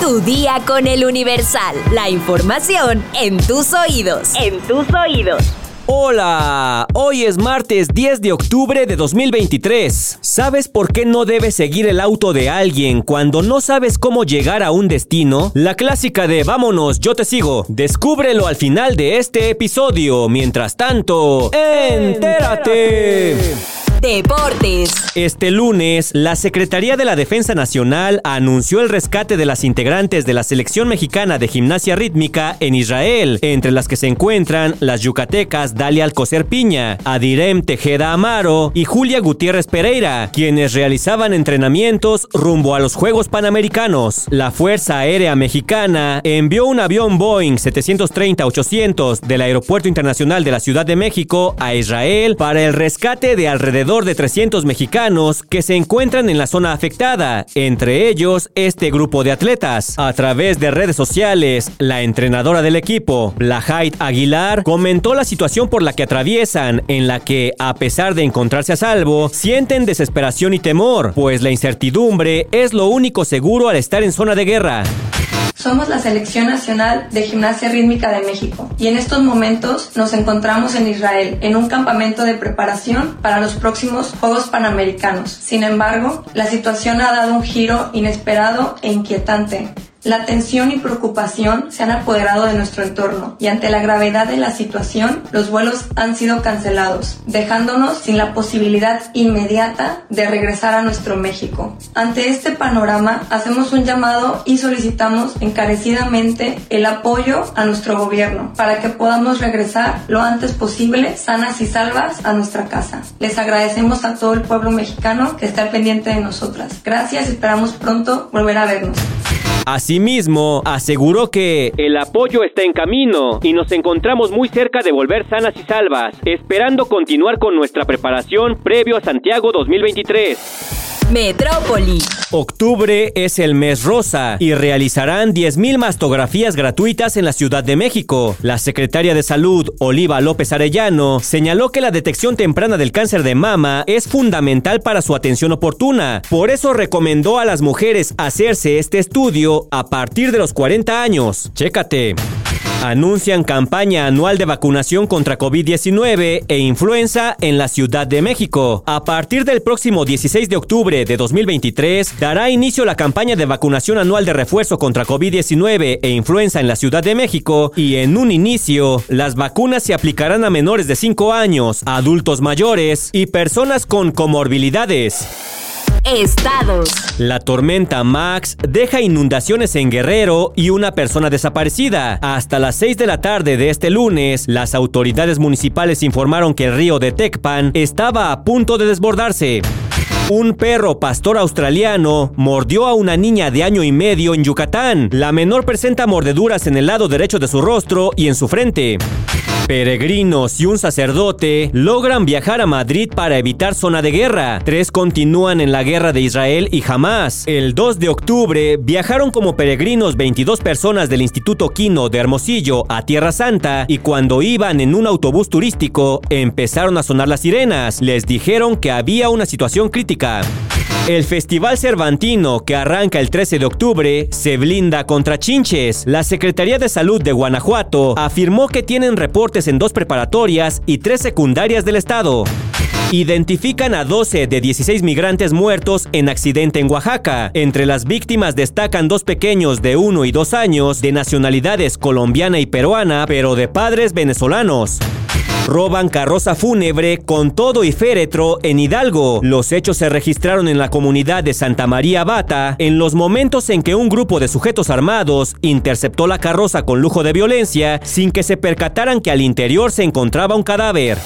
Tu día con el Universal. La información en tus oídos. En tus oídos. Hola, hoy es martes 10 de octubre de 2023. ¿Sabes por qué no debes seguir el auto de alguien cuando no sabes cómo llegar a un destino? La clásica de vámonos, yo te sigo. Descúbrelo al final de este episodio. Mientras tanto, entérate. Deportes. Este lunes, la Secretaría de la Defensa Nacional anunció el rescate de las integrantes de la selección mexicana de gimnasia rítmica en Israel, entre las que se encuentran las yucatecas Dalia Alcocer Piña, Adirem Tejeda Amaro y Julia Gutiérrez Pereira, quienes realizaban entrenamientos rumbo a los Juegos Panamericanos. La Fuerza Aérea Mexicana envió un avión Boeing 730-800 del Aeropuerto Internacional de la Ciudad de México a Israel para el rescate de alrededor de 300 mexicanos que se encuentran en la zona afectada, entre ellos este grupo de atletas. A través de redes sociales, la entrenadora del equipo, Blahait Aguilar, comentó la situación por la que atraviesan, en la que, a pesar de encontrarse a salvo, sienten desesperación y temor, pues la incertidumbre es lo único seguro al estar en zona de guerra. Somos la Selección Nacional de Gimnasia Rítmica de México y en estos momentos nos encontramos en Israel en un campamento de preparación para los próximos Juegos Panamericanos. Sin embargo, la situación ha dado un giro inesperado e inquietante la tensión y preocupación se han apoderado de nuestro entorno y ante la gravedad de la situación, los vuelos han sido cancelados, dejándonos sin la posibilidad inmediata de regresar a nuestro México. Ante este panorama, hacemos un llamado y solicitamos encarecidamente el apoyo a nuestro gobierno para que podamos regresar lo antes posible, sanas y salvas, a nuestra casa. Les agradecemos a todo el pueblo mexicano que está pendiente de nosotras. Gracias, esperamos pronto volver a vernos. Asimismo, aseguró que el apoyo está en camino y nos encontramos muy cerca de volver sanas y salvas, esperando continuar con nuestra preparación previo a Santiago 2023. Metrópoli. Octubre es el mes rosa y realizarán 10.000 mastografías gratuitas en la Ciudad de México. La secretaria de Salud, Oliva López Arellano, señaló que la detección temprana del cáncer de mama es fundamental para su atención oportuna. Por eso recomendó a las mujeres hacerse este estudio a partir de los 40 años. Chécate. Anuncian campaña anual de vacunación contra COVID-19 e influenza en la Ciudad de México. A partir del próximo 16 de octubre de 2023, dará inicio la campaña de vacunación anual de refuerzo contra COVID-19 e influenza en la Ciudad de México y en un inicio, las vacunas se aplicarán a menores de 5 años, adultos mayores y personas con comorbilidades. Estados. La tormenta Max deja inundaciones en Guerrero y una persona desaparecida. Hasta las 6 de la tarde de este lunes, las autoridades municipales informaron que el río de Tecpan estaba a punto de desbordarse. Un perro pastor australiano mordió a una niña de año y medio en Yucatán. La menor presenta mordeduras en el lado derecho de su rostro y en su frente. Peregrinos y un sacerdote logran viajar a Madrid para evitar zona de guerra. Tres continúan en la guerra de Israel y Hamas. El 2 de octubre viajaron como peregrinos 22 personas del Instituto Quino de Hermosillo a Tierra Santa y cuando iban en un autobús turístico empezaron a sonar las sirenas. Les dijeron que había una situación crítica. El Festival Cervantino, que arranca el 13 de octubre, se blinda contra chinches. La Secretaría de Salud de Guanajuato afirmó que tienen reportes en dos preparatorias y tres secundarias del estado. Identifican a 12 de 16 migrantes muertos en accidente en Oaxaca. Entre las víctimas destacan dos pequeños de 1 y 2 años de nacionalidades colombiana y peruana, pero de padres venezolanos. Roban carroza fúnebre con todo y féretro en Hidalgo. Los hechos se registraron en la comunidad de Santa María Bata en los momentos en que un grupo de sujetos armados interceptó la carroza con lujo de violencia sin que se percataran que al interior se encontraba un cadáver.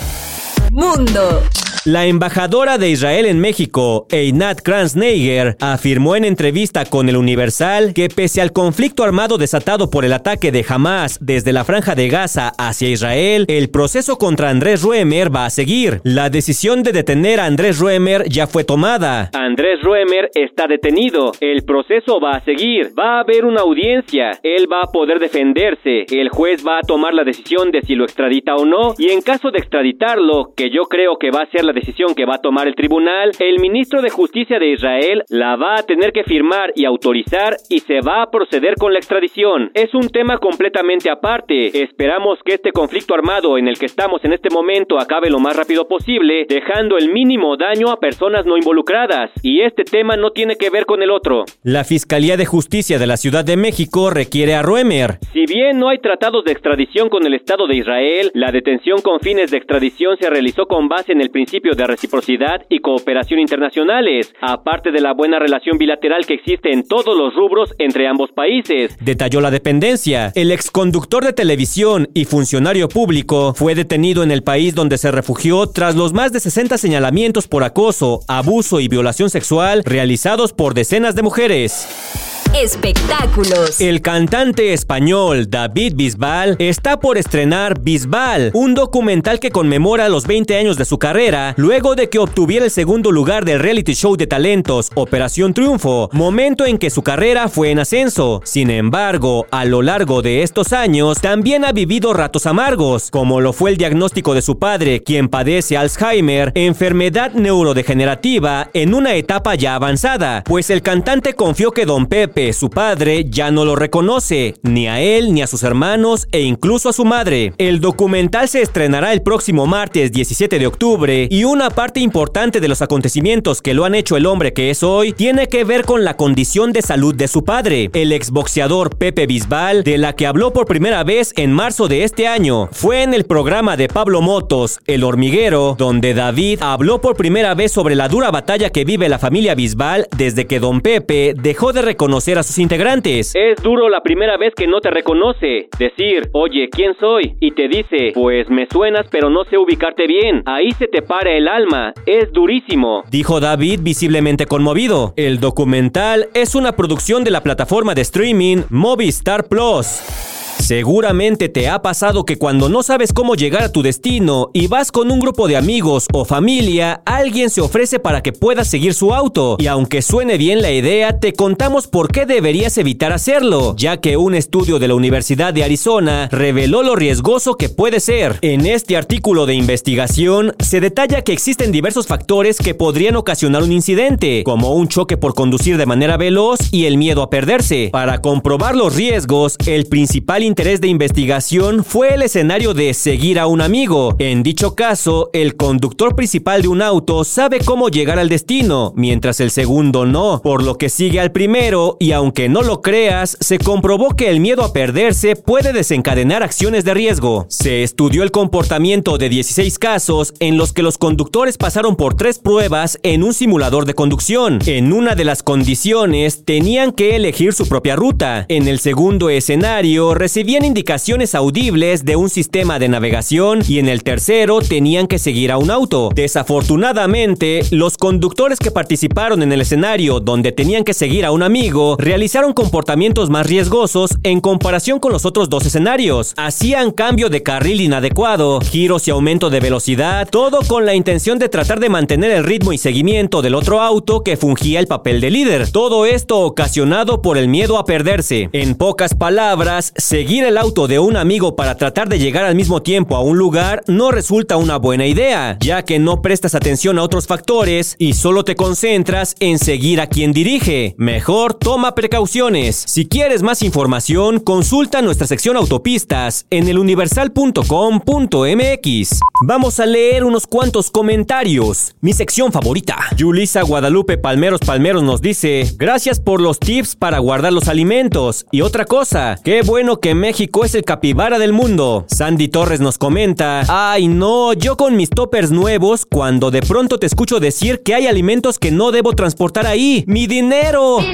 Mundo. La embajadora de Israel en México, Einat Kranzneiger, afirmó en entrevista con el Universal que pese al conflicto armado desatado por el ataque de Hamas desde la franja de Gaza hacia Israel, el proceso contra Andrés Ruemer va a seguir. La decisión de detener a Andrés Ruemer ya fue tomada. Andrés Ruemer está detenido. El proceso va a seguir. Va a haber una audiencia. Él va a poder defenderse. El juez va a tomar la decisión de si lo extradita o no. Y en caso de extraditarlo, que yo creo que va a ser la decisión que va a tomar el tribunal, el ministro de Justicia de Israel la va a tener que firmar y autorizar y se va a proceder con la extradición. Es un tema completamente aparte. Esperamos que este conflicto armado en el que estamos en este momento acabe lo más rápido posible, dejando el mínimo daño a personas no involucradas. Y este tema no tiene que ver con el otro. La Fiscalía de Justicia de la Ciudad de México requiere a Roemer. Si bien no hay tratados de extradición con el Estado de Israel, la detención con fines de extradición se realizó con base en el principio de reciprocidad y cooperación internacionales, aparte de la buena relación bilateral que existe en todos los rubros entre ambos países. Detalló la dependencia. El exconductor de televisión y funcionario público fue detenido en el país donde se refugió tras los más de 60 señalamientos por acoso, abuso y violación sexual realizados por decenas de mujeres. Espectáculos. El cantante español David Bisbal está por estrenar Bisbal, un documental que conmemora los 20 años de su carrera, luego de que obtuviera el segundo lugar del reality show de talentos Operación Triunfo, momento en que su carrera fue en ascenso. Sin embargo, a lo largo de estos años, también ha vivido ratos amargos, como lo fue el diagnóstico de su padre, quien padece Alzheimer, enfermedad neurodegenerativa, en una etapa ya avanzada, pues el cantante confió que Don Pepe su padre, ya no lo reconoce, ni a él, ni a sus hermanos e incluso a su madre. El documental se estrenará el próximo martes 17 de octubre y una parte importante de los acontecimientos que lo han hecho el hombre que es hoy tiene que ver con la condición de salud de su padre, el exboxeador Pepe Bisbal, de la que habló por primera vez en marzo de este año. Fue en el programa de Pablo Motos, El Hormiguero, donde David habló por primera vez sobre la dura batalla que vive la familia Bisbal desde que don Pepe dejó de reconocer a sus integrantes. Es duro la primera vez que no te reconoce. Decir, oye, ¿quién soy? Y te dice, pues me suenas pero no sé ubicarte bien. Ahí se te para el alma. Es durísimo. Dijo David visiblemente conmovido. El documental es una producción de la plataforma de streaming Movistar Plus. Seguramente te ha pasado que cuando no sabes cómo llegar a tu destino y vas con un grupo de amigos o familia, alguien se ofrece para que puedas seguir su auto. Y aunque suene bien la idea, te contamos por qué deberías evitar hacerlo, ya que un estudio de la Universidad de Arizona reveló lo riesgoso que puede ser. En este artículo de investigación se detalla que existen diversos factores que podrían ocasionar un incidente, como un choque por conducir de manera veloz y el miedo a perderse. Para comprobar los riesgos, el principal interés de investigación fue el escenario de seguir a un amigo. En dicho caso, el conductor principal de un auto sabe cómo llegar al destino, mientras el segundo no, por lo que sigue al primero y aunque no lo creas, se comprobó que el miedo a perderse puede desencadenar acciones de riesgo. Se estudió el comportamiento de 16 casos en los que los conductores pasaron por tres pruebas en un simulador de conducción. En una de las condiciones tenían que elegir su propia ruta. En el segundo escenario recibían indicaciones audibles de un sistema de navegación y en el tercero tenían que seguir a un auto. Desafortunadamente, los conductores que participaron en el escenario donde tenían que seguir a un amigo realizaron comportamientos más riesgosos en comparación con los otros dos escenarios. Hacían cambio de carril inadecuado, giros y aumento de velocidad, todo con la intención de tratar de mantener el ritmo y seguimiento del otro auto que fungía el papel de líder. Todo esto ocasionado por el miedo a perderse. En pocas palabras, seguir Seguir el auto de un amigo para tratar de llegar al mismo tiempo a un lugar no resulta una buena idea, ya que no prestas atención a otros factores y solo te concentras en seguir a quien dirige. Mejor toma precauciones. Si quieres más información, consulta nuestra sección autopistas en eluniversal.com.mx. Vamos a leer unos cuantos comentarios. Mi sección favorita. Yulisa Guadalupe Palmeros Palmeros nos dice, gracias por los tips para guardar los alimentos. Y otra cosa, qué bueno que México es el capibara del mundo. Sandy Torres nos comenta, ay no, yo con mis toppers nuevos, cuando de pronto te escucho decir que hay alimentos que no debo transportar ahí. ¡Mi dinero! Mis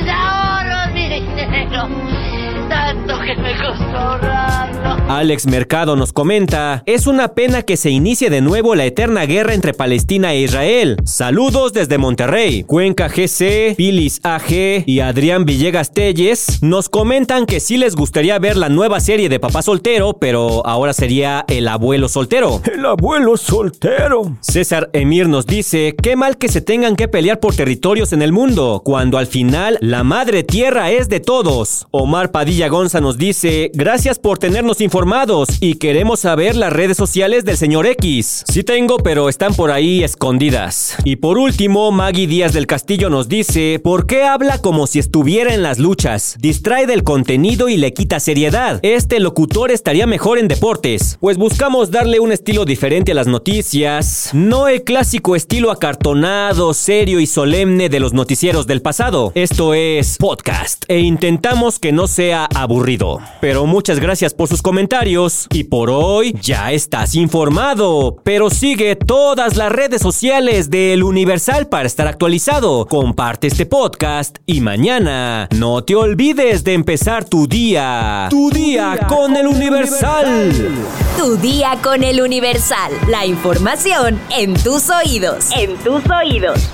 mi dinero. Tanto que me costó Alex Mercado nos comenta, es una pena que se inicie de nuevo la eterna guerra entre Palestina e Israel. Saludos desde Monterrey. Cuenca GC, Pilis AG y Adrián Villegas Telles nos comentan que sí les gustaría ver la nueva serie de Papá Soltero, pero ahora sería El Abuelo Soltero. El Abuelo Soltero. César Emir nos dice, qué mal que se tengan que pelear por territorios en el mundo, cuando al final la madre tierra es de todos. Omar Padilla Gonza nos dice, gracias por tenernos informados y queremos saber las redes sociales del señor X. Sí tengo, pero están por ahí escondidas. Y por último, Maggie Díaz del Castillo nos dice, ¿por qué habla como si estuviera en las luchas? Distrae del contenido y le quita seriedad. Este locutor estaría mejor en deportes. Pues buscamos darle un estilo diferente a las noticias, no el clásico estilo acartonado, serio y solemne de los noticieros del pasado. Esto es podcast e intentamos que no sea aburrido. Pero muchas gracias por sus comentarios y por hoy ya estás informado. Pero sigue todas las redes sociales del Universal para estar actualizado. Comparte este podcast y mañana no te olvides de empezar tu día. Tu día con el Universal. Tu día con el Universal. La información en tus oídos. En tus oídos.